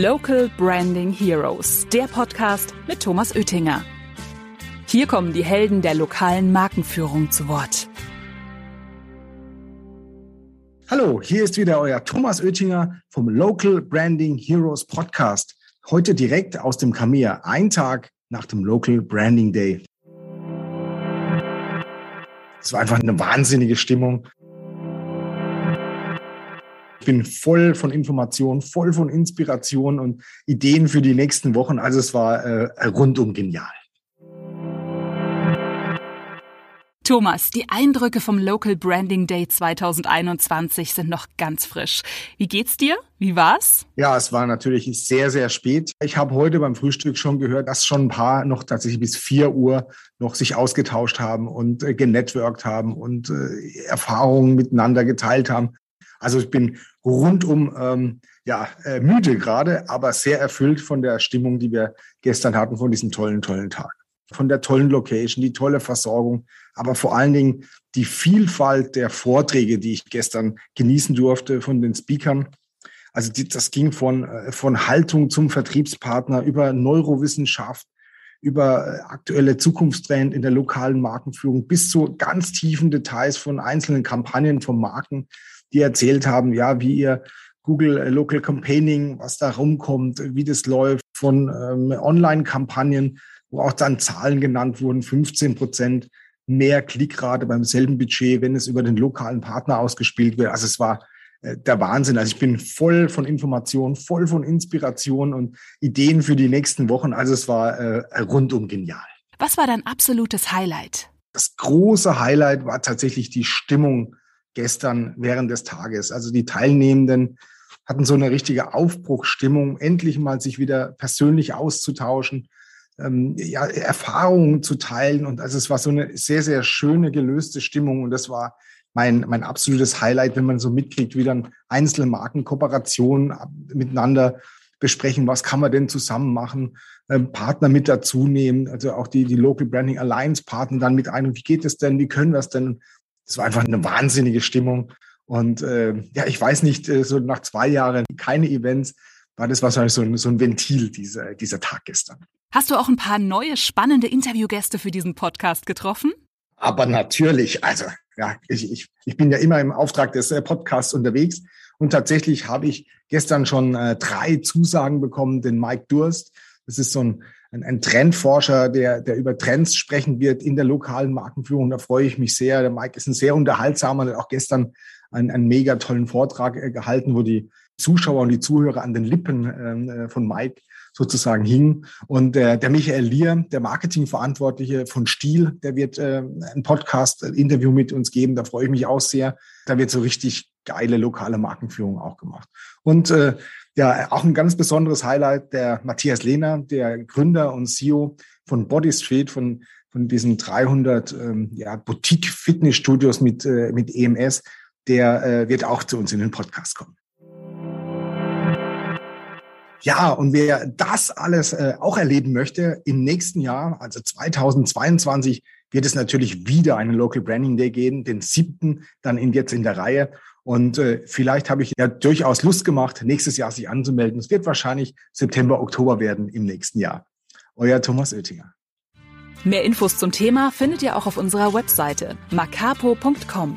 Local Branding Heroes, der Podcast mit Thomas Oettinger. Hier kommen die Helden der lokalen Markenführung zu Wort. Hallo, hier ist wieder euer Thomas Oettinger vom Local Branding Heroes Podcast. Heute direkt aus dem Kamea, ein Tag nach dem Local Branding Day. Es war einfach eine wahnsinnige Stimmung. Ich bin voll von Informationen, voll von Inspiration und Ideen für die nächsten Wochen. Also es war äh, rundum genial. Thomas, die Eindrücke vom Local Branding Day 2021 sind noch ganz frisch. Wie geht's dir? Wie war's? Ja, es war natürlich sehr, sehr spät. Ich habe heute beim Frühstück schon gehört, dass schon ein paar noch tatsächlich bis vier Uhr noch sich ausgetauscht haben und äh, genetworked haben und äh, Erfahrungen miteinander geteilt haben. Also ich bin rundum ähm, ja, äh, müde gerade, aber sehr erfüllt von der Stimmung, die wir gestern hatten, von diesem tollen, tollen Tag. Von der tollen Location, die tolle Versorgung, aber vor allen Dingen die Vielfalt der Vorträge, die ich gestern genießen durfte von den Speakern. Also das ging von, äh, von Haltung zum Vertriebspartner über Neurowissenschaft, über äh, aktuelle Zukunftstrend in der lokalen Markenführung bis zu ganz tiefen Details von einzelnen Kampagnen von Marken, die erzählt haben, ja, wie ihr Google äh, Local Campaigning, was da rumkommt, wie das läuft, von ähm, Online-Kampagnen, wo auch dann Zahlen genannt wurden, 15 Prozent mehr Klickrate beim selben Budget, wenn es über den lokalen Partner ausgespielt wird. Also es war der Wahnsinn. Also ich bin voll von Informationen, voll von Inspiration und Ideen für die nächsten Wochen. Also es war äh, rundum genial. Was war dein absolutes Highlight? Das große Highlight war tatsächlich die Stimmung gestern während des Tages. Also die Teilnehmenden hatten so eine richtige Aufbruchstimmung, endlich mal sich wieder persönlich auszutauschen, ähm, ja, Erfahrungen zu teilen. Und also es war so eine sehr, sehr schöne, gelöste Stimmung. Und das war mein, mein absolutes Highlight, wenn man so mitkriegt, wie dann einzelne Marken Kooperationen miteinander besprechen, was kann man denn zusammen machen, ähm, Partner mit dazu nehmen, also auch die, die Local Branding Alliance Partner dann mit ein. Und wie geht es denn? Wie können wir es denn? Es war einfach eine wahnsinnige Stimmung. Und äh, ja, ich weiß nicht, äh, so nach zwei Jahren keine Events, war das wahrscheinlich so ein, so ein Ventil, dieser, dieser Tag gestern. Hast du auch ein paar neue spannende Interviewgäste für diesen Podcast getroffen? Aber natürlich, also ja, ich, ich, ich bin ja immer im Auftrag des äh, Podcasts unterwegs und tatsächlich habe ich gestern schon äh, drei Zusagen bekommen, den Mike Durst. Das ist so ein, ein, Trendforscher, der, der über Trends sprechen wird in der lokalen Markenführung. Da freue ich mich sehr. Der Mike ist ein sehr unterhaltsamer, hat auch gestern einen, einen mega tollen Vortrag äh, gehalten, wo die Zuschauer und die Zuhörer an den Lippen ähm, äh, von Mike sozusagen hing. Und äh, der Michael Lier, der Marketingverantwortliche von Stiel, der wird äh, ein Podcast-Interview mit uns geben. Da freue ich mich auch sehr. Da wird so richtig geile lokale Markenführung auch gemacht. Und äh, ja, auch ein ganz besonderes Highlight, der Matthias Lehner, der Gründer und CEO von Body Street, von, von diesen 300 ähm, ja, Boutique-Fitnessstudios mit, äh, mit EMS, der äh, wird auch zu uns in den Podcast kommen. Ja, und wer das alles äh, auch erleben möchte, im nächsten Jahr, also 2022, wird es natürlich wieder einen Local Branding Day geben, den siebten dann in, jetzt in der Reihe. Und äh, vielleicht habe ich ja durchaus Lust gemacht, nächstes Jahr sich anzumelden. Es wird wahrscheinlich September, Oktober werden im nächsten Jahr. Euer Thomas Oettinger. Mehr Infos zum Thema findet ihr auch auf unserer Webseite macapo.com.